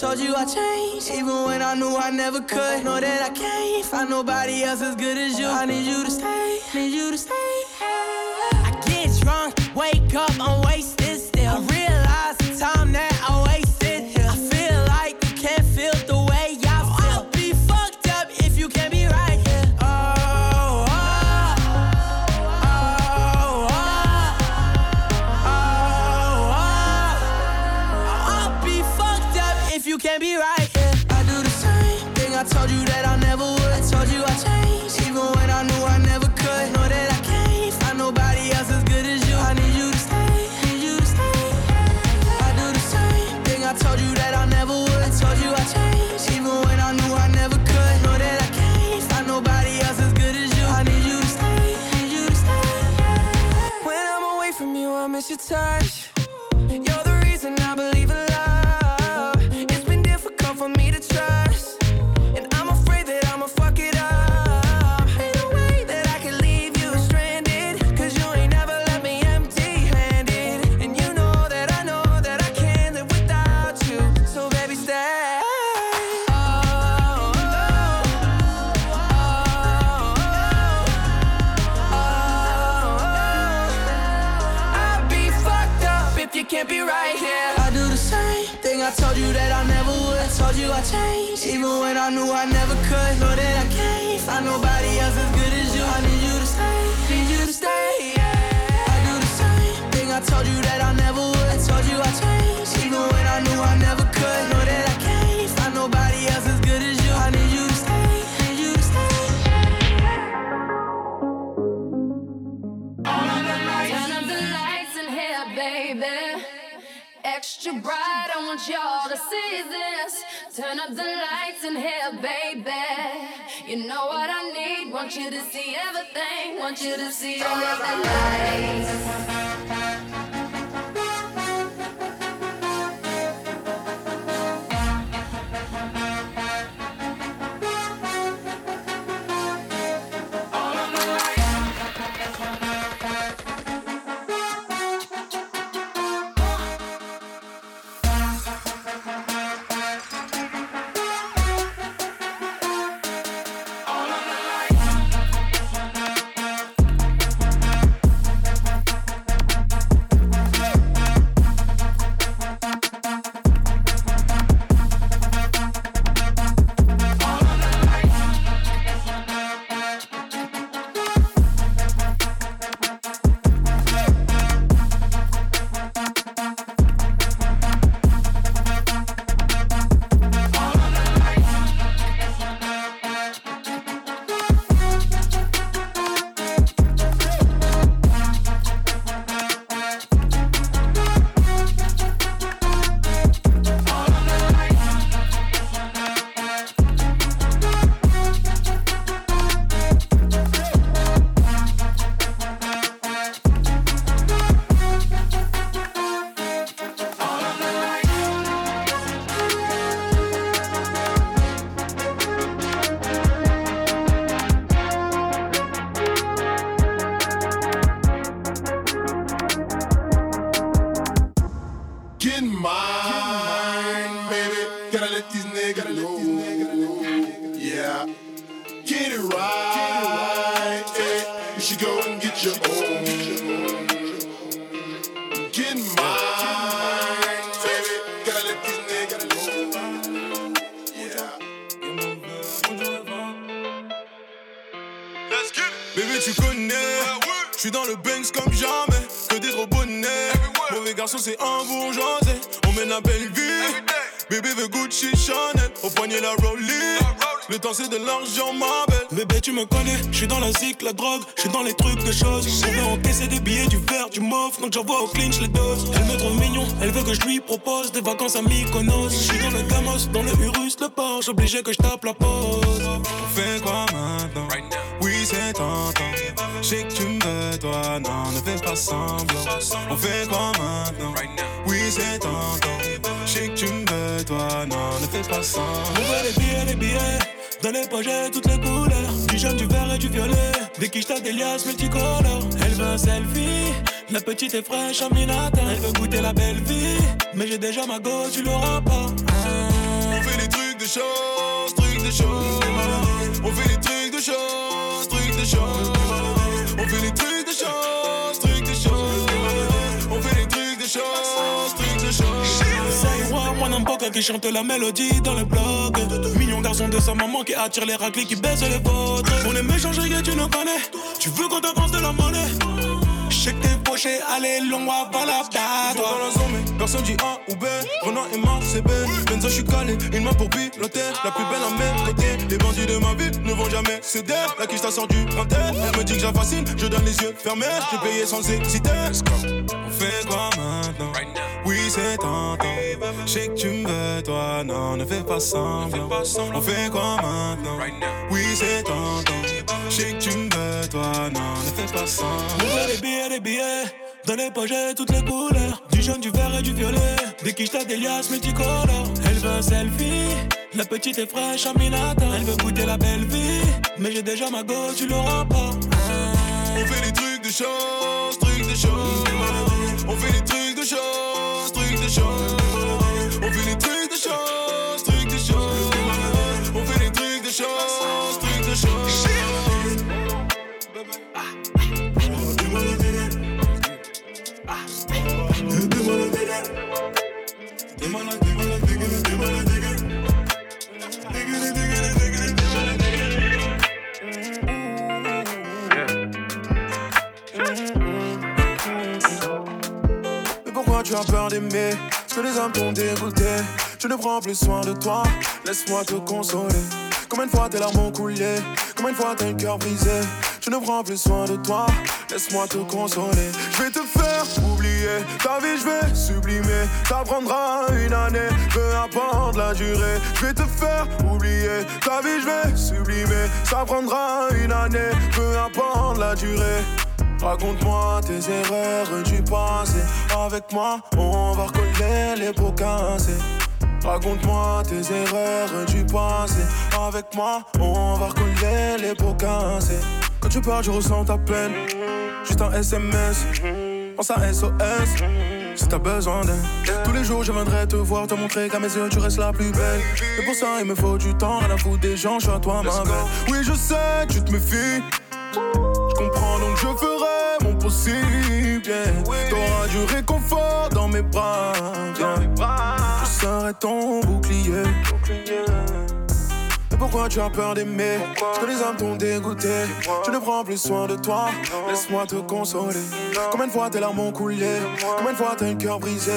told you I changed, even when I knew I never could. Know that I can't find nobody else as good as you. I told you that I never y'all to see this. Turn up the lights in here, baby. You know what I need. Want you to see everything. Want you to see all of the lights. Je suis dans le Banks comme jamais. Que des gros bonnets. Mauvais garçon, c'est un bourgeoisé. On mène la belle vie. Bébé veut Gucci Chanel. Au poignet la Rollie. Le temps c'est de l'argent, ma belle. Bébé, tu me connais, je suis dans la zik, la drogue, je suis dans les trucs de choses. On veut encaisser des billets, du verre, du mauve, donc j'envoie au clinch les doses. Elle me trouve mignon, elle veut que je lui propose des vacances à Mykonos. Je suis dans le Gamos, dans le Urus, le Porsche, obligé que je tape la pause. On fait quoi maintenant? Oui, c'est tentant. Je sais que tu toi, non, ne fais pas semblant. On fait quoi maintenant? Oui, c'est tentant. Je sais que tu me veux, toi, non, ne fais pas semblant. On veut les billets, les billets. Dans les poches, toutes les couleurs. Du jaune, du vert et du violet. Des quiches, des liasses multicolores. Elle veut un selfie. La petite est fraîche en minatin. Elle veut goûter la belle vie. Mais j'ai déjà ma gosse, tu l'auras pas. On fait des trucs de choses, trucs de choses. On fait des trucs de choses, trucs de choses. Qui chante la mélodie dans le blog. Mignon garçon de sa maman qui attire les raclés qui baissent les vôtres. On est méchant, que tu nous connais. Tu veux qu'on t'avance de la monnaie. Allez, long, on va la bataille. dans la zone, mais personne dit A ou B. Renan et Marc, c'est B. Benzo, je suis calé, une main pour piloter. La plus belle à mes côtés. Les bandits de ma vie ne vont jamais céder. La quiche sort du printemps. Elle me dit que j'affascine, je donne les yeux fermés. J'ai payé sans hésiter. On fait quoi maintenant? Oui, c'est tentant. Je sais que tu me veux, toi, non, ne fais pas semblant. On fait quoi maintenant? Oui, c'est tentant. Je sais que tu me veux, toi, non, ne fais pas veut des billets, des billets. Dans les poches, toutes les couleurs. Du jaune, du vert et du violet. Des quiches, des liasses multicolores. Elle veut un selfie. La petite est fraîche en minatin. Elle veut goûter la belle vie. Mais j'ai déjà ma go, tu l'auras pas. On fait des trucs de choses, trucs de choses. On fait des trucs de choses, trucs de choses. On fait des trucs de choses, Mais pourquoi tu as peur d'aimer? Parce que les hommes t'ont dégoûté. Je ne prends plus soin de toi. Laisse-moi te consoler Combien de fois tes larmes ont coulé Combien de fois t'as le cœur brisé? Je ne prends plus soin de toi. Laisse-moi te consoler. Je vais te faire oublier. Ta vie je vais sublimer. Ça prendra une année. Peu importe la durée. Je vais te faire oublier. Ta vie je vais sublimer. Ça prendra une année. Peu importe la durée. Raconte-moi tes erreurs du passé. Avec moi, on va recoller les pots cassés. Raconte-moi tes erreurs du passé. Avec moi, on va recoller les pots cassés. Quand tu parles, je ressens ta peine. Juste un SMS, pense à SOS. Si t'as besoin d'aide, tous les jours je viendrai te voir, te montrer qu'à mes yeux tu restes la plus belle. Et pour ça, il me faut du temps, rien à foutre des gens, je suis à toi, ma belle. Oui, je sais, tu te méfies. Je comprends donc je ferai mon possible. yeah. T'auras du réconfort dans mes bras. Je serai ton bouclier. Mais pourquoi tu as peur d'aimer? Parce que les hommes t'ont dégoûté. Je ne prends plus soin de toi. Laisse-moi te consoler. Combien de fois tes larmes ont coulé? Combien de fois t'as le cœur brisé?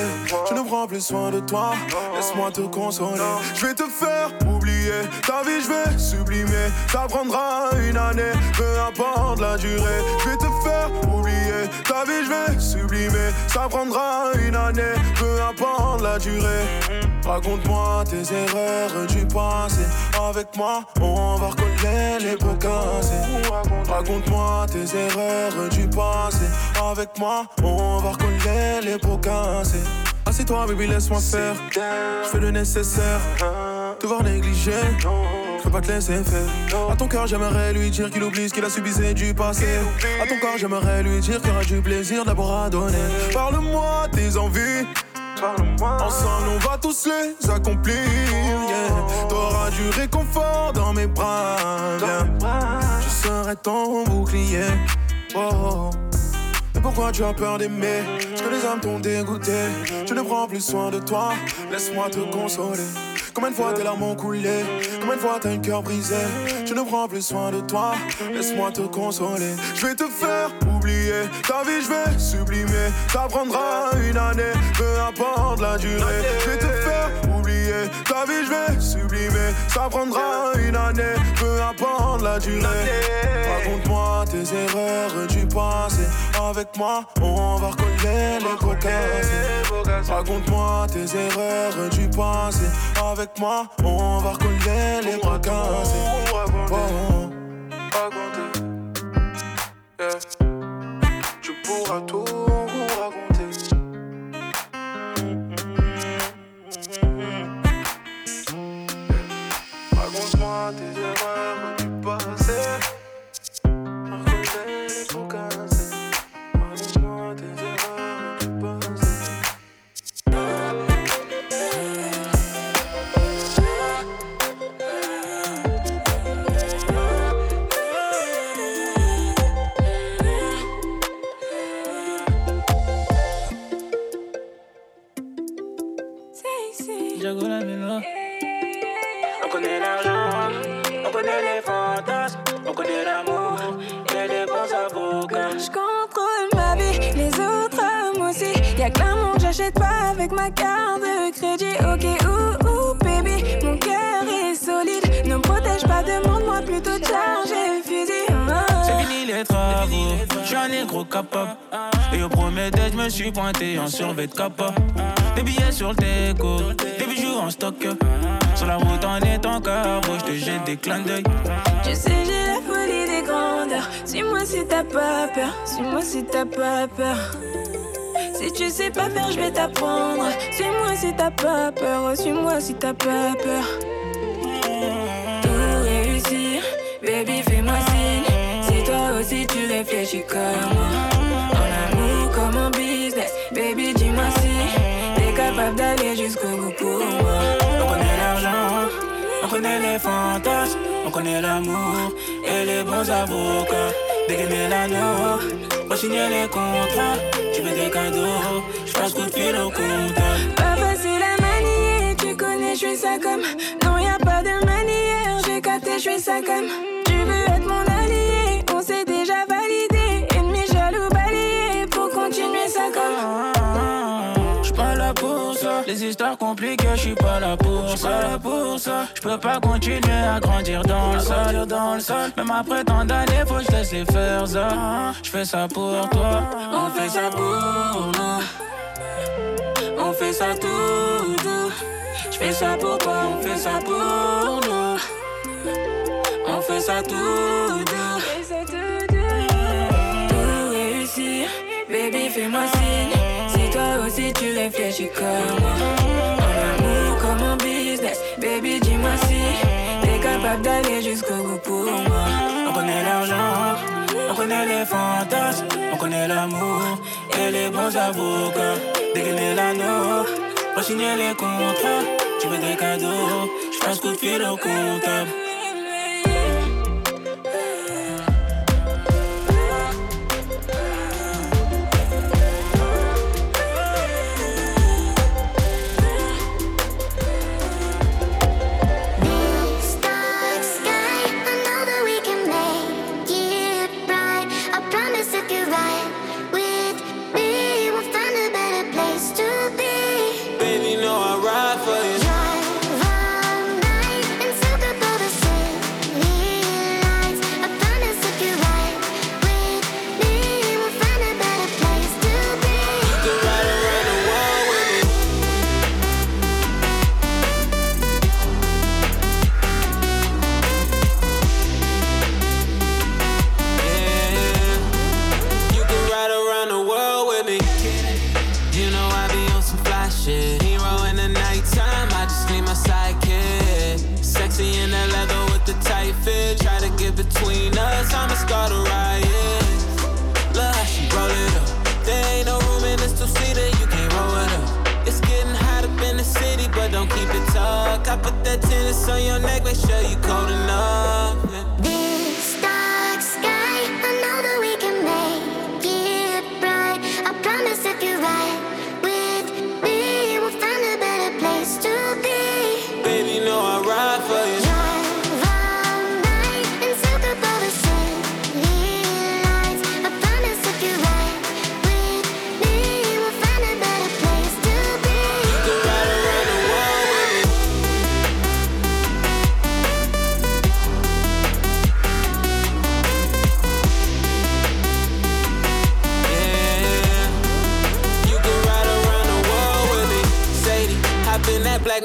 Je ne prends plus soin de toi. Laisse-moi te consoler. Je vais te faire oublier ta vie, je vais sublimer. Ça prendra une année, peu importe la durée. Je vais te faire oublier ta vie, je vais sublimer. Ça prendra une année, peu importe la durée. Raconte-moi tes erreurs du passé. Avec moi, on va recoller les pots cassés. Raconte-moi tes erreurs du passé. Avec moi, on va recoller les pots cassés. Assieds-toi, baby, laisse-moi faire. Je fais le nécessaire. Te voir négligé. Je peux pas te laisser faire. À ton cœur, j'aimerais lui dire qu'il oublie ce qu'il a subi, c'est du passé. À ton corps, j'aimerais lui dire qu'il aura du plaisir d'abord à donner. Parle-moi tes envies. Ensemble, on va tous les accomplir. yeah. T'auras du réconfort dans mes bras. viens. Je serai ton bouclier. Oh. Mais pourquoi tu as peur d'aimer? Est-ce que les hommes t'ont dégoûté Tu ne prends plus soin de toi Laisse-moi te consoler Combien de fois tes larmes ont coulé? Combien de fois t'as un cœur brisé? Tu ne prends plus soin de toi. Laisse-moi te consoler. Je vais te faire oublier. Ta vie je vais sublimer. Ça prendra une année. Peu importe la durée. Je vais te faire oublier. Ta vie je vais sublimer. Ça prendra une année. Peu importe la durée. Raconte-moi tes erreurs du passé. Avec moi on va recoller les cocasses Raconte-moi tes erreurs du passé. Avec moi on va recoller les cocasses oh. Tu pourras tout ma carte de crédit. Ok, ouh, ouh, baby, mon cœur est solide. Ne me protège pas, demande-moi plutôt de charger le fusil. Ah. C'est fini les travaux, je suis un négro capable. Et au premier date, je me suis pointé en survêt de capa. Des billets sur le déco, des bijoux en stock. Sur la route en étant carreau, je te jette des clins d'œil. Tu sais, j'ai la folie des grandeurs. Suis-moi si t'as pas peur. Suis-moi si t'as pas peur. Si tu sais pas faire, je vais t'apprendre. Suis-moi si t'as pas peur. Suis-moi si t'as pas peur. Tout réussir, baby, fais-moi signe. Si toi aussi tu réfléchis comme moi. En amour comme en business, baby, dis-moi si t'es capable d'aller jusqu'au bout pour moi. On connaît l'argent, on connaît les fantasmes, on connaît l'amour et les bons avocats. Dégainer l'anneau, signer les contrats. Des cadeaux, je passe coup de fil au comptable. Pas facile à manier, tu connais, je suis ça comme. Non, y a pas de manière, j'ai capté, je suis ça comme. Les histoires compliquées, j'suis pas là pour ça. Pas là pour ça, j'peux pas continuer à grandir dans le sol, dans le sol. Même après tant d'années, faut que je laisse les faire ça. J'fais ça pour toi, on fait ça pour nous. On fait ça tout doux. J'fais ça pour toi, on fait ça pour nous. On fait ça tout doux. Tout réussir, baby, fais-moi signe. Si tu réfléchis comme moi. En amour comme en business, baby, dis-moi si t'es capable d'aller jusqu'au bout pour moi. On connaît l'argent, on connaît les fantasmes, on connaît l'amour et les bons avocats. Dégainer l'anneau, pour signer les contrats. Tu veux des cadeaux, je passe coup de fil au comptable. So you're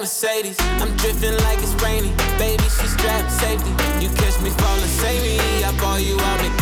Mercedes. I'm drifting like it's rainy. Baby, she's strapped safety. You catch me falling, save me. I bought you out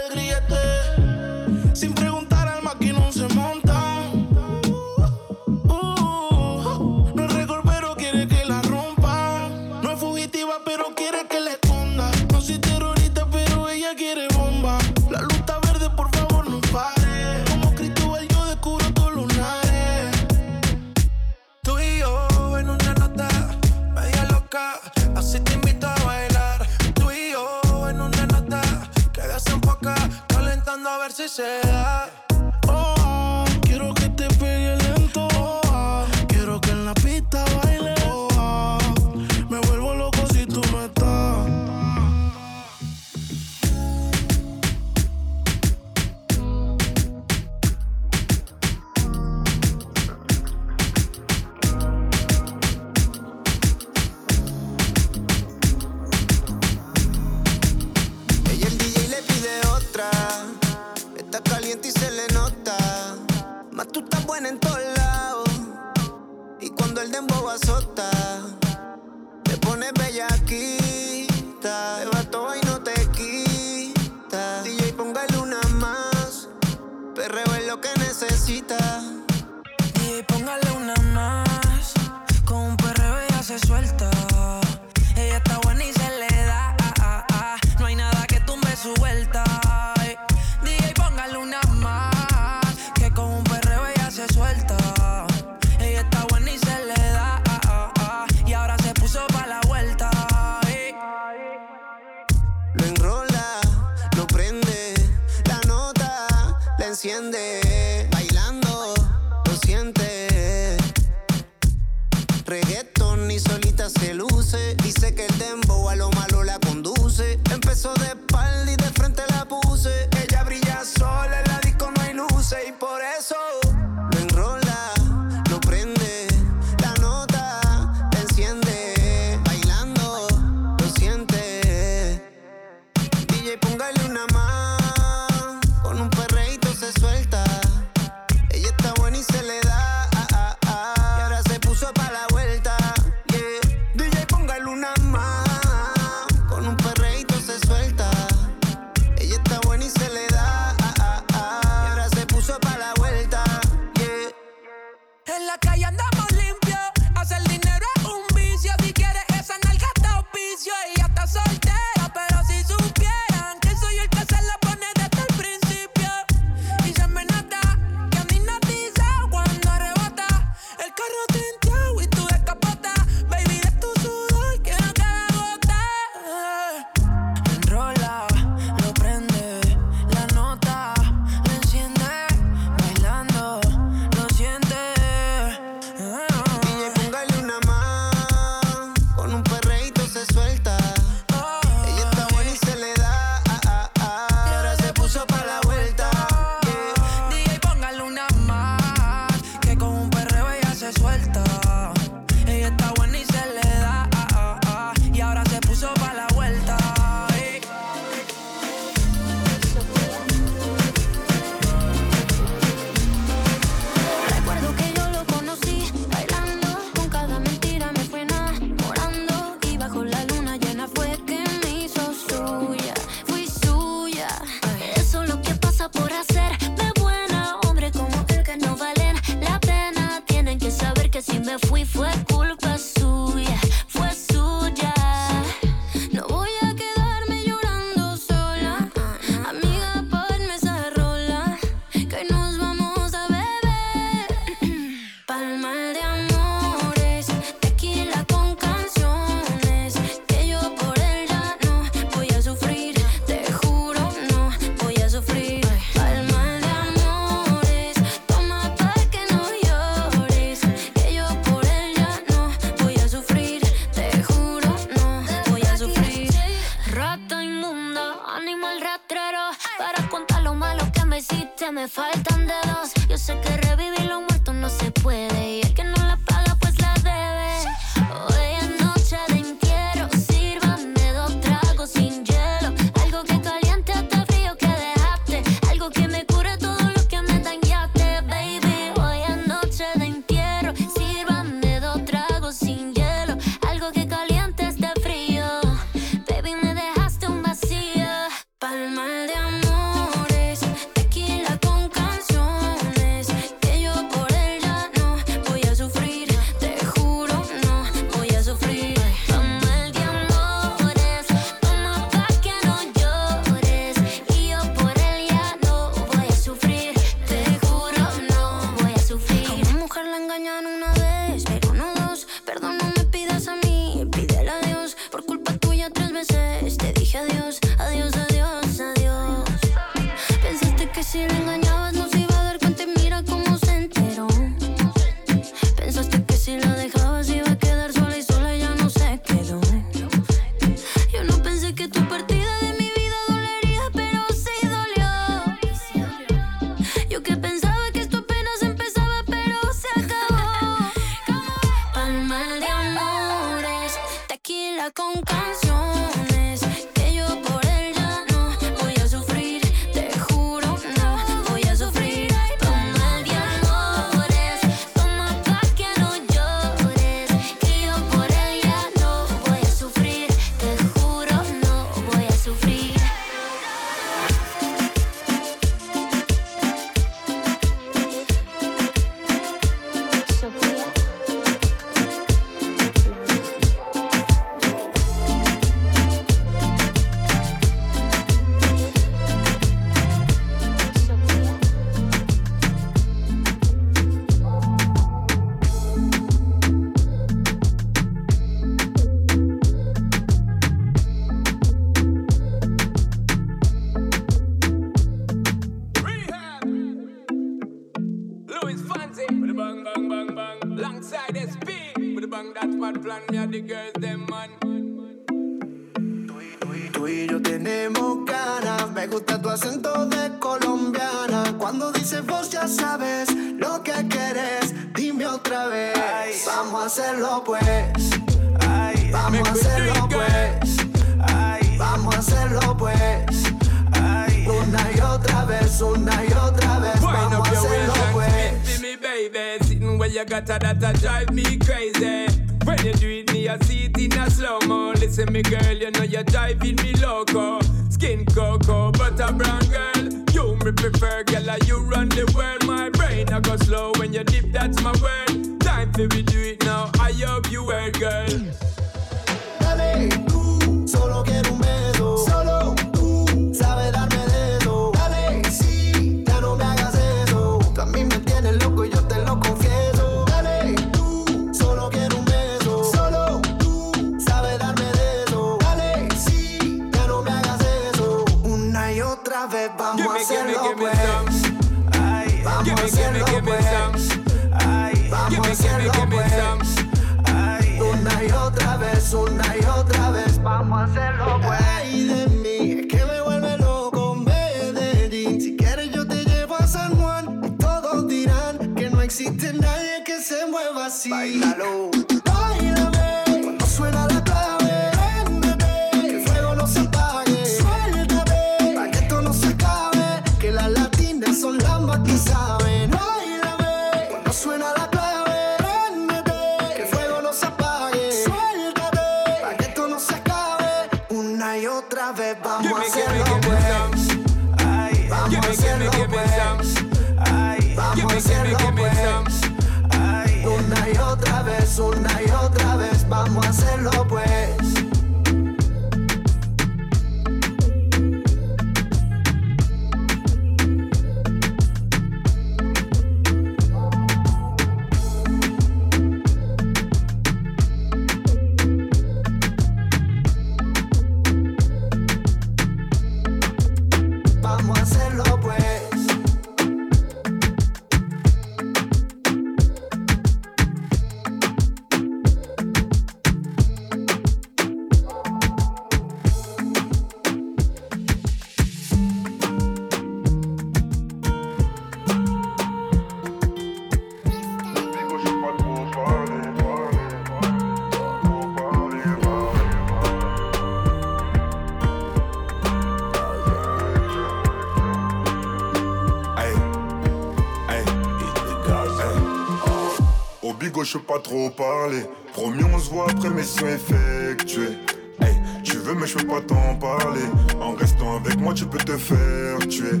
trop parler. Promis, on se voit après mission effectuée. Hey, tu veux, mais je peux pas t'en parler. En restant avec moi, tu peux te faire tuer.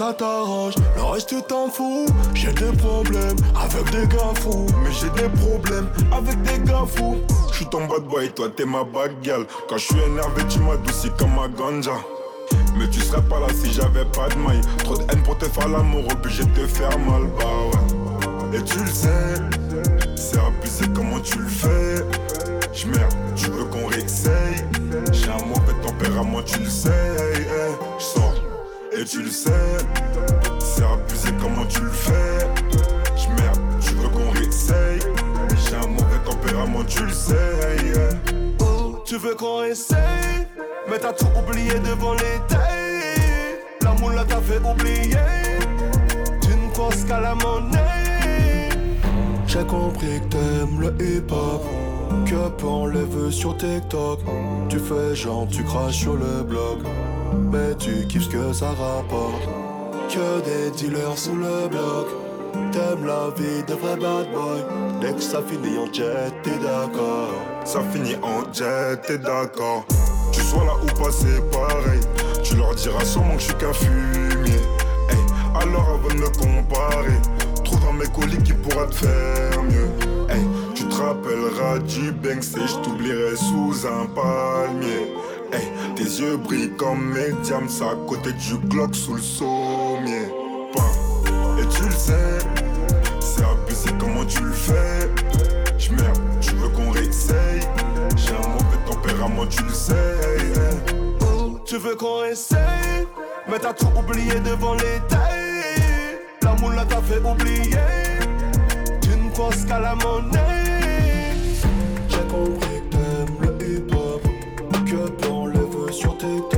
Ça t'arrange Le reste t'en fous J'ai des problèmes avec des gars fous Mais j'ai des problèmes avec des gars fous. J'suis ton bad boy, toi t'es ma girl. Quand je suis énervé, tu m'adoucis comme ma ganja. Mais tu serais pas là si j'avais pas de maille. Trop de haine pour te faire l'amour, obligé de te faire mal, bah ouais. Et tu le sais, c'est abusé comment tu le fais? J'merde, tu veux qu'on réessaye? J'ai un mauvais tempérament, tu le sais. Et tu le sais, c'est abusé comment tu le fais. J'merde, tu veux qu'on réessaye. J'ai un mauvais tempérament, tu le sais. Oh, tu veux qu'on essaye Mais t'as tout oublié devant tailles La moule t'a fait oublier. Tu ne penses qu'à la monnaie. J'ai compris que t'aimes le hip-hop. Que on les veut sur TikTok. Tu fais genre tu craches sur le blog Mais tu kiffes que ça rapporte Que des dealers sous le bloc T'aimes la vie de vrai bad boy Dès que ça finit en jet t'es d'accord Ça finit en jet, t'es d'accord. Tu sois là ou pas, c'est pareil. Tu leur diras sûrement que je suis qu'un fumier. Alors avant de me comparer, trouve dans mes colis qui pourra te faire mieux. Hey, tu te rappelleras du Banks et je t'oublierai sous un palmier. Tes yeux brillent comme mes diamants à côté du Glock sous le sommier. Et tu le sais, c'est abusé comment tu le fais? J'merde, tu veux qu'on réessaye? J'ai un mauvais tempérament, tu le sais. tu veux qu'on essaye Mais t'as tout oublié devant les tailles La moule t'a fait oublier Tu ne penses qu'à la monnaie J'ai compris veut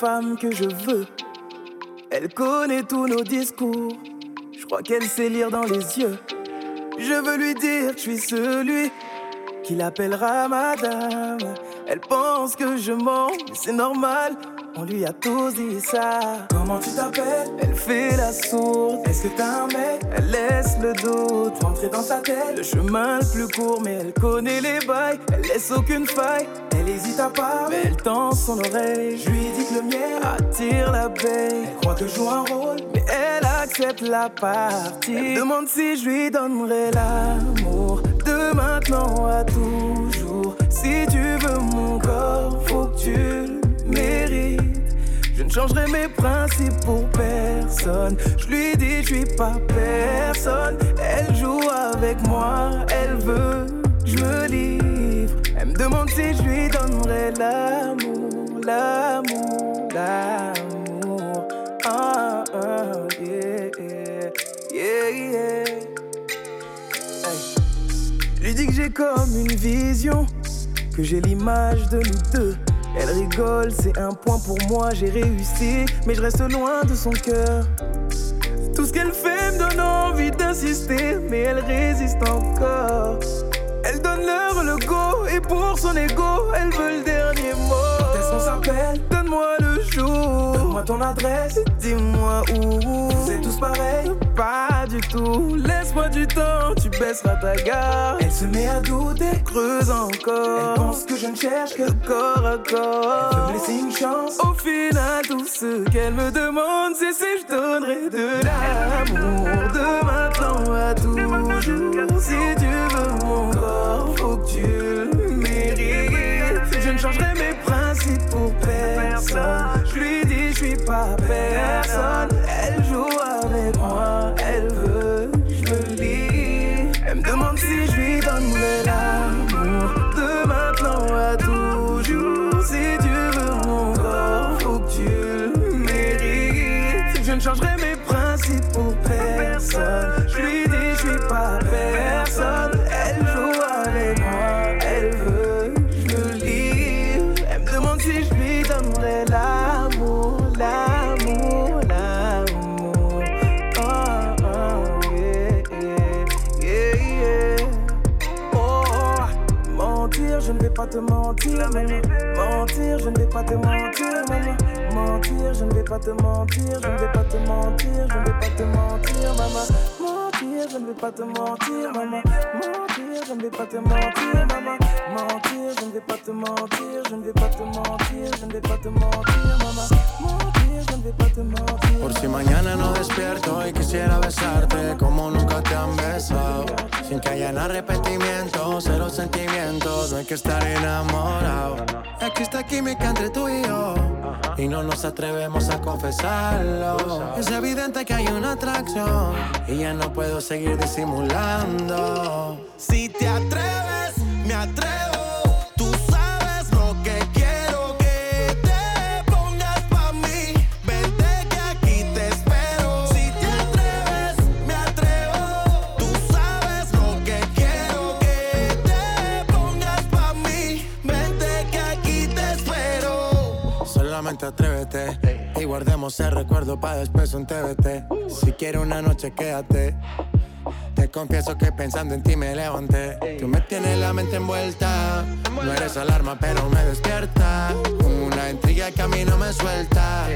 femme que je veux. Elle connaît tous nos discours, je crois qu'elle sait lire dans les yeux. Je veux lui dire que je suis celui qui l'appellera madame. Elle pense que je mens, mais c'est normal. On lui a tous dit ça. Comment tu t'appelles? Elle fait la sourde. Est-ce que t'as un mec? Elle laisse le doute rentrer dans sa tête? Le chemin le plus court, mais elle connaît les bails. Elle laisse aucune faille. Elle hésite à part, mais elle tend son oreille. Je lui dis que le mien attire l'abeille. Elle croit que je joue un rôle, mais elle accepte la partie. Elle demande si je lui donnerai l'amour de maintenant à toujours. Si tu veux mon corps, faut que tu le mérites. Je ne changerai mes principes pour personne. Je lui dis, je suis pas personne. Elle joue avec moi, elle veut que je me livre. Demande si je lui donnerai l'amour, l'amour, l'amour. Ah, ah, yeah, yeah, yeah. Hey. Je lui dis que j'ai comme une vision, que j'ai l'image de nous deux. Elle rigole, c'est un point pour moi, j'ai réussi, mais je reste loin de son cœur. Tout ce qu'elle fait me donne envie d'insister, mais elle résiste encore. Elle donne leur le go, et pour son ego, elle veut le dernier mot. Est-ce qu'on s'appelle Donne-moi le jour. Donne-moi ton adresse, dis-moi où. C'est tous pareil Pas Laisse-moi du temps, tu baisseras ta garde. Elle se met à douter, creuse encore. Elle pense que je ne cherche que corps à corps. Elle veut me laisser une chance. Au final, tout ce qu'elle me demande, c'est si je donnerai de l'amour. De maintenant à toujours. Si tu veux mon corps, faut que tu le mérites. Je ne changerai mes principes pour personne. Mentir, je ne vais pas te mentir, maman. Mentir, je ne vais pas te mentir, je ne vais pas te mentir, je ne vais pas te mentir, maman. Por si mañana no despierto y quisiera besarte como nunca te han besado. Sin que hayan arrepentimientos, cero sentimientos, no hay que estar enamorado. Existe química entre tú y yo y no nos atrevemos a confesarlo. Es evidente que hay una atracción y ya no puedo seguir disimulando. Si te atreves, me atrevo. atrévete. Y guardemos el recuerdo para después un TBT. Si quieres una noche, quédate. Te confieso que pensando en ti me levanté. Tú me tienes la mente envuelta. No eres alarma, pero me despierta. Una intriga que a mí no me suelta.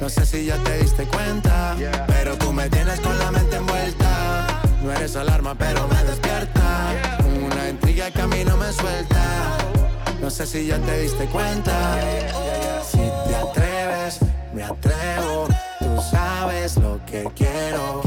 No sé si ya te diste cuenta, pero tú me tienes con la mente envuelta. No eres alarma, pero me despierta. Una intriga que a mí no me suelta. No sé si ya te diste cuenta. Si te atreves, me atrevo. Tú sabes lo que quiero.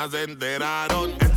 ya se enteraron.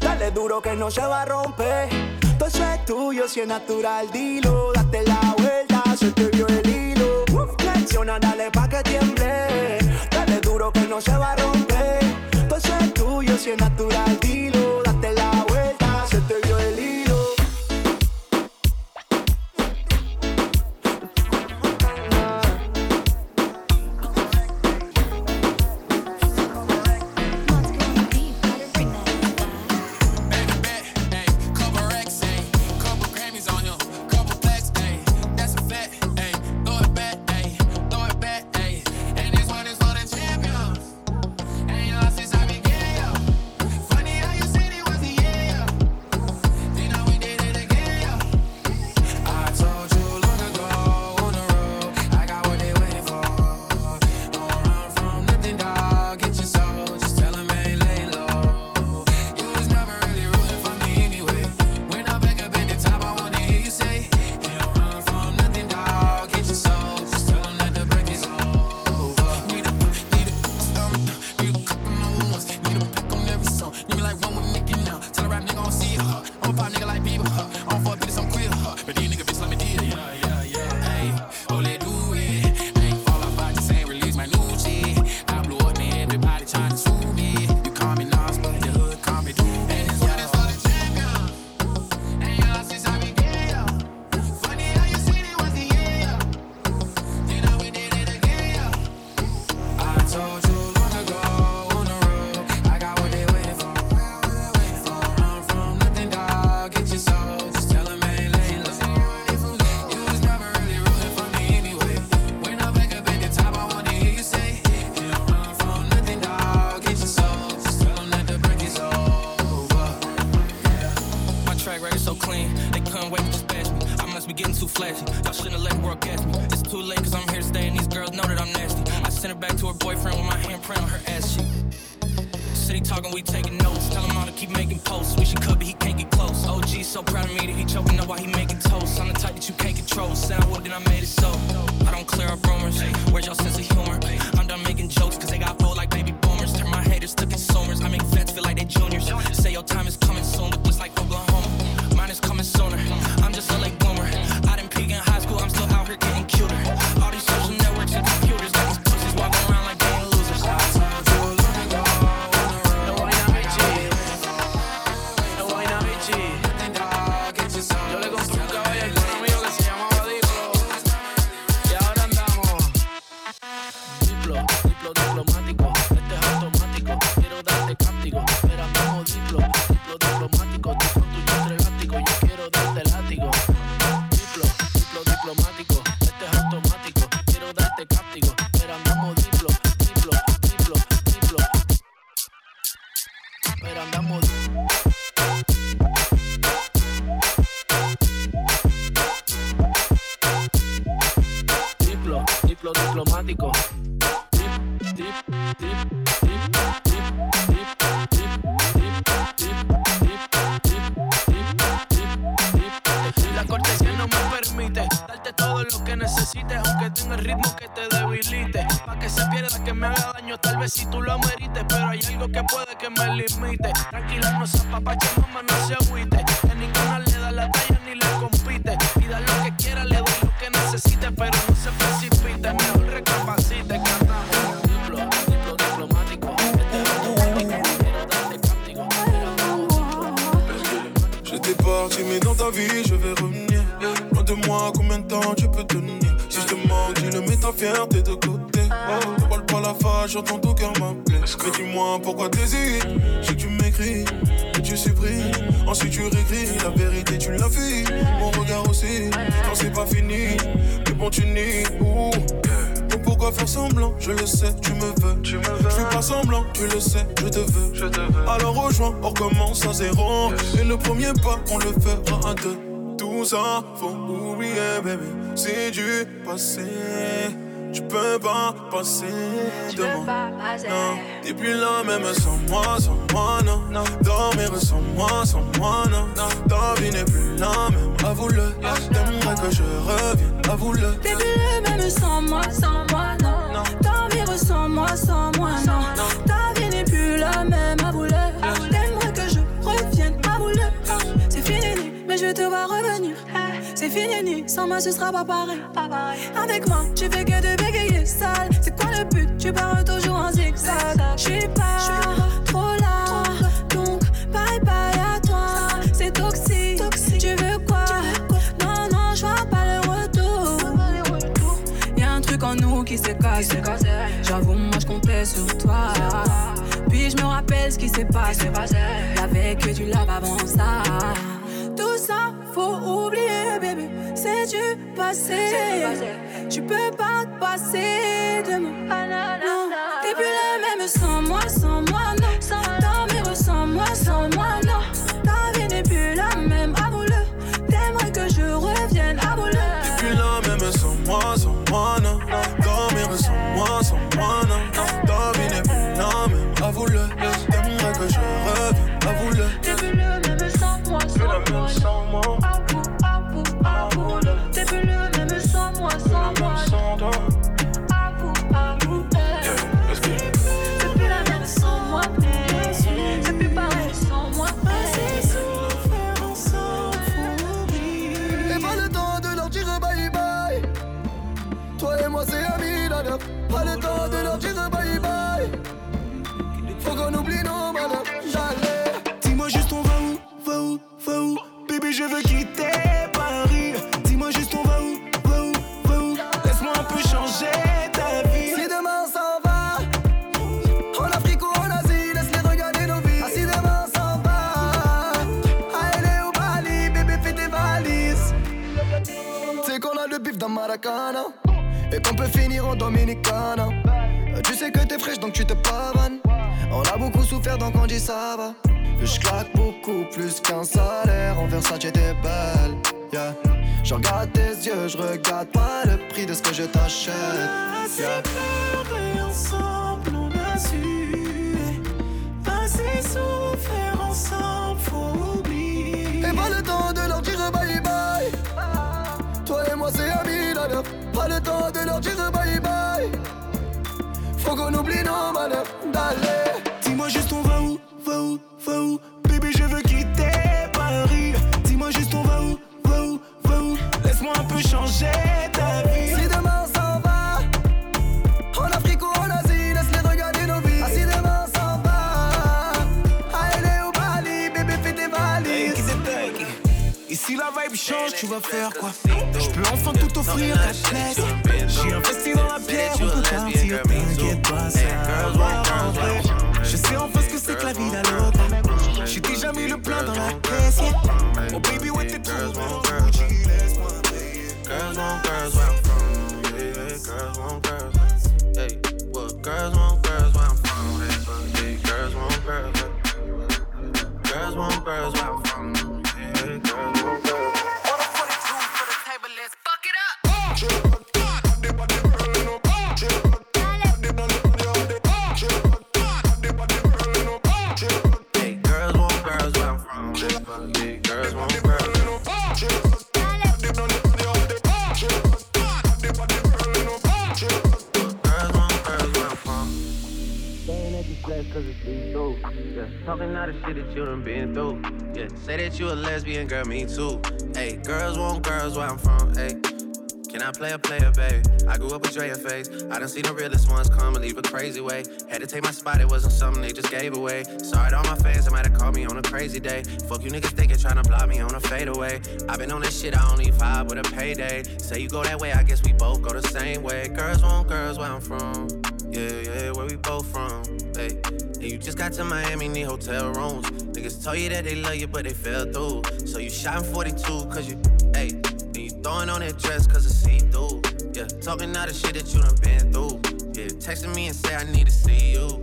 Dale duro que no se va a romper. Todo eso es tuyo, si es natural, dilo. Date la vuelta, se te vio el hilo. Flexiona, dale pa' que tiemble. Dale duro que no se va a romper. Todo eso es tuyo, si es natural, permite. Tranquilo, no seas papá, yo on recommence à zéro. Et le premier pas, on le fera à deux. Tout ça, faut oublier, baby. C'est du passé. Tu peux pas passer demain. Depuis là, même sans moi, sans moi, non. non. Dormir sans moi, sans moi, non. non. Ta vie n'est plus la même, avoue-le. T'aimerais que je revienne, avoue-le. T'es plus là, même sans moi, sans moi. C'est fini ni sans moi ce sera pas pareil. Avec moi, tu fais que de bégayer sale. C'est quoi le but? Tu pars toujours en zigzag. Je suis pas, trop là. Donc bye bye à toi. C'est toxique. Tu veux quoi, Non non, je vois pas le retour. Y'a un truc en nous qui s'est cassé. J'avoue, moi je comptais sur toi. Puis je me rappelle ce qui s'est passé. T'avais que du lave avant ça ça, faut oublier, bébé. C'est du passé. Tu peux pas te passer de moi. Ah, non, t'es plus la même sans moi, sans moi, non. T'en miroir sans moi, sans moi, non. Ta vie n'est plus la même, avoue-le. T'aimerais que je revienne, avoue-le. T'es plus la même sans moi, sans moi, non. Et qu'on peut finir en Dominicana euh, Tu sais que t'es fraîche donc tu te pavanes. On a beaucoup souffert donc on dit ça va. Je claque beaucoup plus qu'un salaire. En Versace t'es belle yeah. Je regarde tes yeux, je regarde pas le prix de ce que je t'achète yeah. pleurer ensemble, on a su. Passer souffert ensemble, faut oublier. Et pas le temps de leur dire bye. Pas le temps de leur dire bye bye. Faut qu'on oublie nos malheurs d'aller. Dis-moi juste on va où, va où, va où? Bébé je veux quitter Paris. Dis-moi juste on va où, va où, va où? Laisse-moi un peu changer ta tu vas faire quoi Je enfin tout offrir à J'ai investi dans la pierre, on peut partir Je sais enfin ce que c'est que la vie d'un autre J'ai déjà mis le plein dans la caisse. Oh baby, ouais t'es trop Girls girls where I'm from. Girls girls. Hey, what? Girls where I'm from. You a lesbian, girl, me too. Hey, girls want girls where I'm from. Hey, can I play a player, babe? I grew up with Drea face. I done seen the realest ones come and leave a crazy way. Had to take my spot, it wasn't something they just gave away. Sorry to all my fans, they might have called me on a crazy day. Fuck you niggas thinking trying to block me on a fadeaway. i been on this shit, I only vibe with a payday. Say you go that way, I guess we both go the same way. Girls want girls where I'm from. Yeah, yeah, where we both from. Hey, and you just got to Miami, need hotel rooms. Niggas told you that they love you, but they fell through. So you shot in 42, cause you, hey, throwing on that dress, cause it's see through. Yeah, talking all the shit that you done been through. Yeah, texting me and say I need to see you.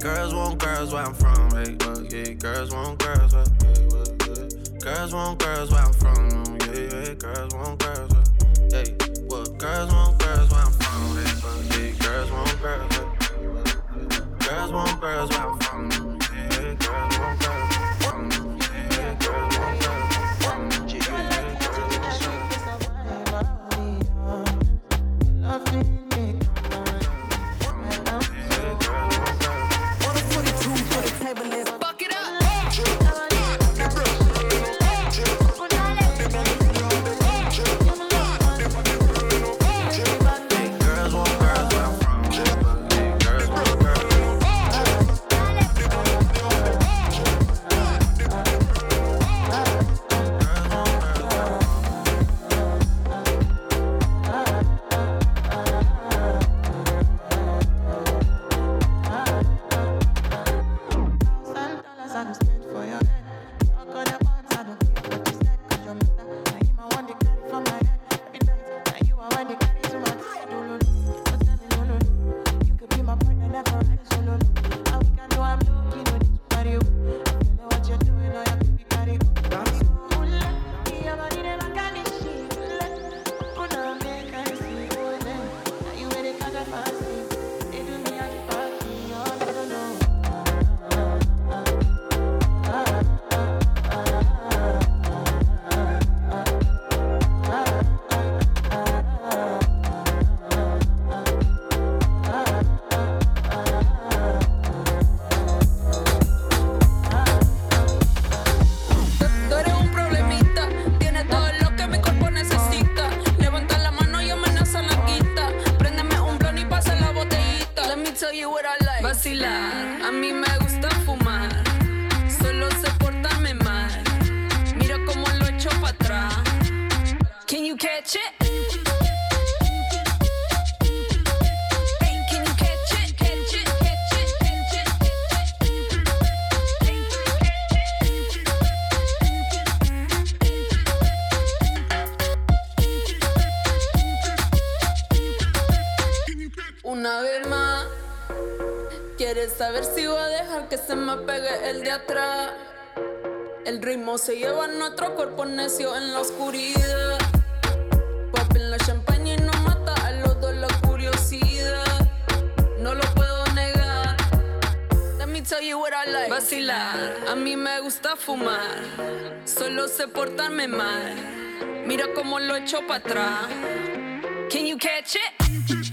Girls want girls where I'm from, hey, well, yeah, girls want girls where, yeah, well, yeah. Girls want girls where I'm from, yeah, yeah, girls want girls hey, well, girls want girls where I'm from, hey, well, yeah, girls want girls where, Girls want girls where I'm from, saber si va a dejar que se me pegue el de atrás. El ritmo se lleva a nuestro cuerpo necio en la oscuridad. Popping la champaña y no mata a los dos la curiosidad. No lo puedo negar. Let me tell you what I like. Vacilar, a mí me gusta fumar. Solo sé portarme mal. Mira cómo lo echo para atrás. Can you catch it?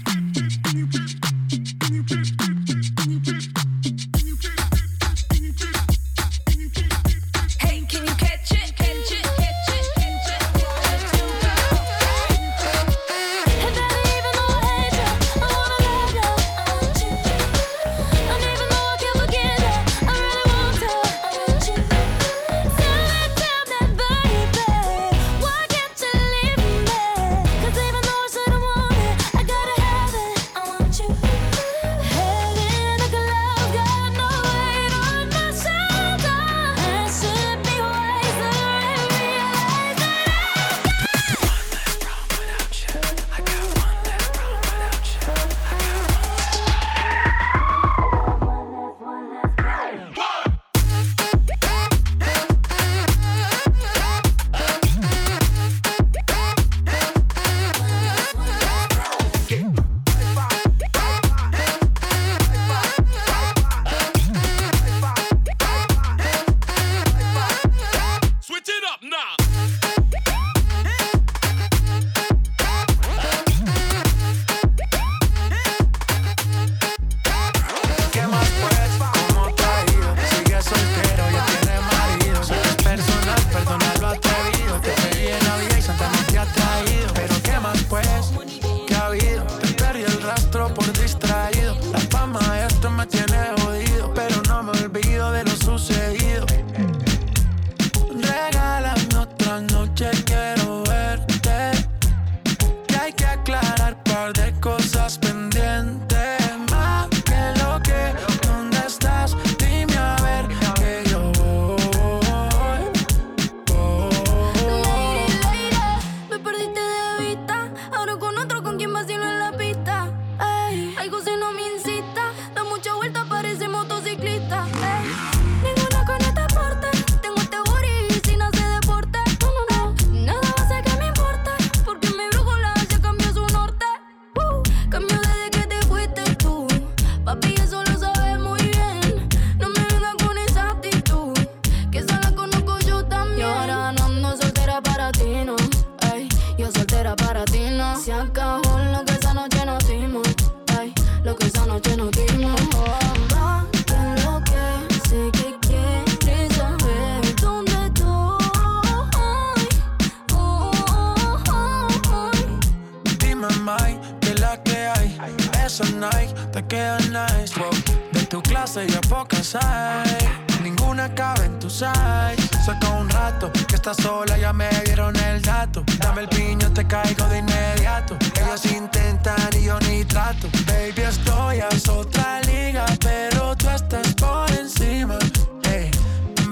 una cabe en tu side. Saca un rato, que estás sola, ya me dieron el dato. Dame el piño, te caigo de inmediato. Ellos intentan y yo ni trato. Baby, estoy a otra liga, pero tú estás por encima. Hey,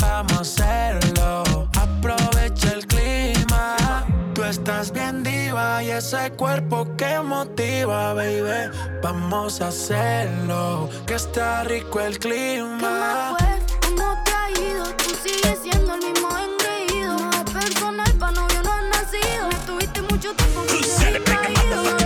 vamos a hacerlo, aprovecha el clima. Tú estás bien diva y ese cuerpo que motiva, baby. Vamos a hacerlo, que está rico el clima. Tú sigues siendo el mismo engreído. No es personal, pa' novios no han nacido. Tuviste mucho tiempo, y se le pegó.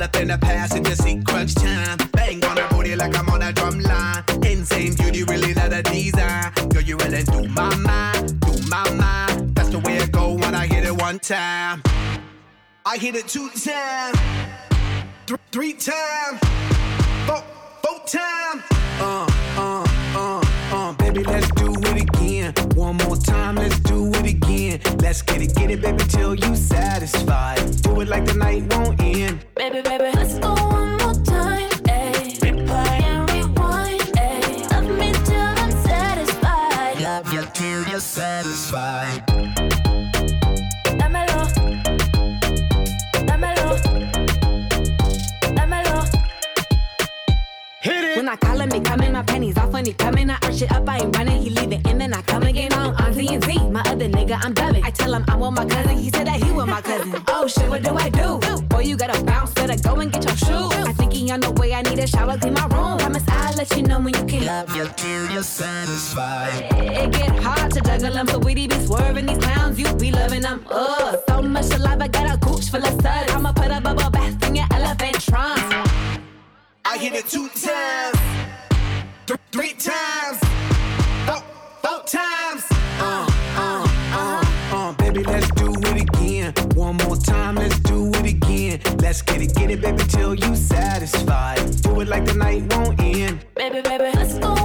All up in the passenger seat, crunch time. Bang on the booty like I'm on a drum line. Insane beauty, really not a design. Girl, you really do my mind, do my mind. That's the way it go when I hit it one time. I hit it two times, th- three times, four, four times. Uh, uh, uh, uh, baby, let's do it again. One more time, let's do it again. Let's get it, get it, baby, till you satisfied. Do it like the night won't end. Baby, baby, let's go one more time. Ayy, replay and rewind. Ayy, love me till I'm satisfied. Love you till you're satisfied. Dámelo. Dámelo. Dámelo. Hit it. When I call him, he coming, my pennies off when he coming. I arch it up, I ain't running, he leave it in, then I come again on on Z and Z. Other nigga, I'm dubbing. I tell him I'm with my cousin, he said that he with my cousin. Oh shit, what do I do? Boy, you gotta bounce, better go and get your shoes. I think he on the way, I need a shower, clean my room. Promise I'll let you know when you can. Love you till you're satisfied. It get hard to juggle them, so we be swerving these clowns, you be loving them. Ugh, so much alive, I got a gooch full of suds. I'ma put a bubble bath in your elephant trunk. I hit it two times, th- three times, four, four times. Let's get it, get it, baby, till you satisfied. Do it like the night won't end. Baby, baby, let's go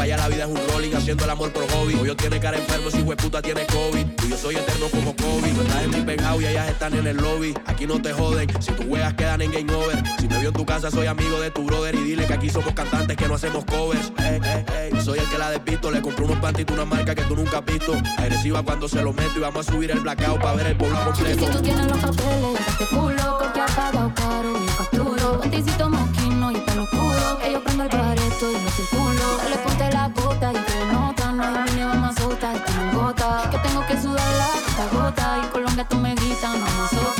allá la vida es un rolling, haciendo el amor por hobby. Hoy yo tiene cara enfermo, si puta tiene COVID. Y yo soy eterno como COVID. No estás en mi penthouse y ellas están en el lobby. Aquí no te joden, si tus juegas quedan en game over. Si me vio en tu casa, soy amigo de tu brother. Y dile que aquí somos cantantes que no hacemos covers. Ey, ey, ey. Soy el que la despisto, le compré unos pantitos, una marca que tú nunca has visto. Agresiva cuando se lo meto y vamos a subir el blackout pa' ver el pueblo Este si completo. tú tienes los papeles, este culo porque ha pagado caro y facturo. Panticito y. Que yo prendo el bareto y no circulo. Le ponte la esto no gota. Que tengo que sudar la gota. Y Colombia tú me gritas, vamos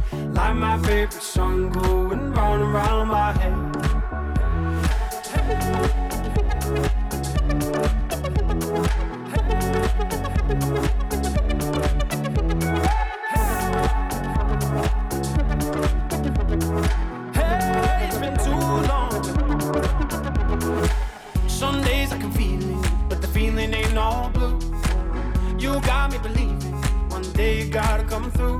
Like my favorite song going round and round my head. Hey, it's been too long. Some days I can feel it, but the feeling ain't all blue. You got me believing one day you gotta come through.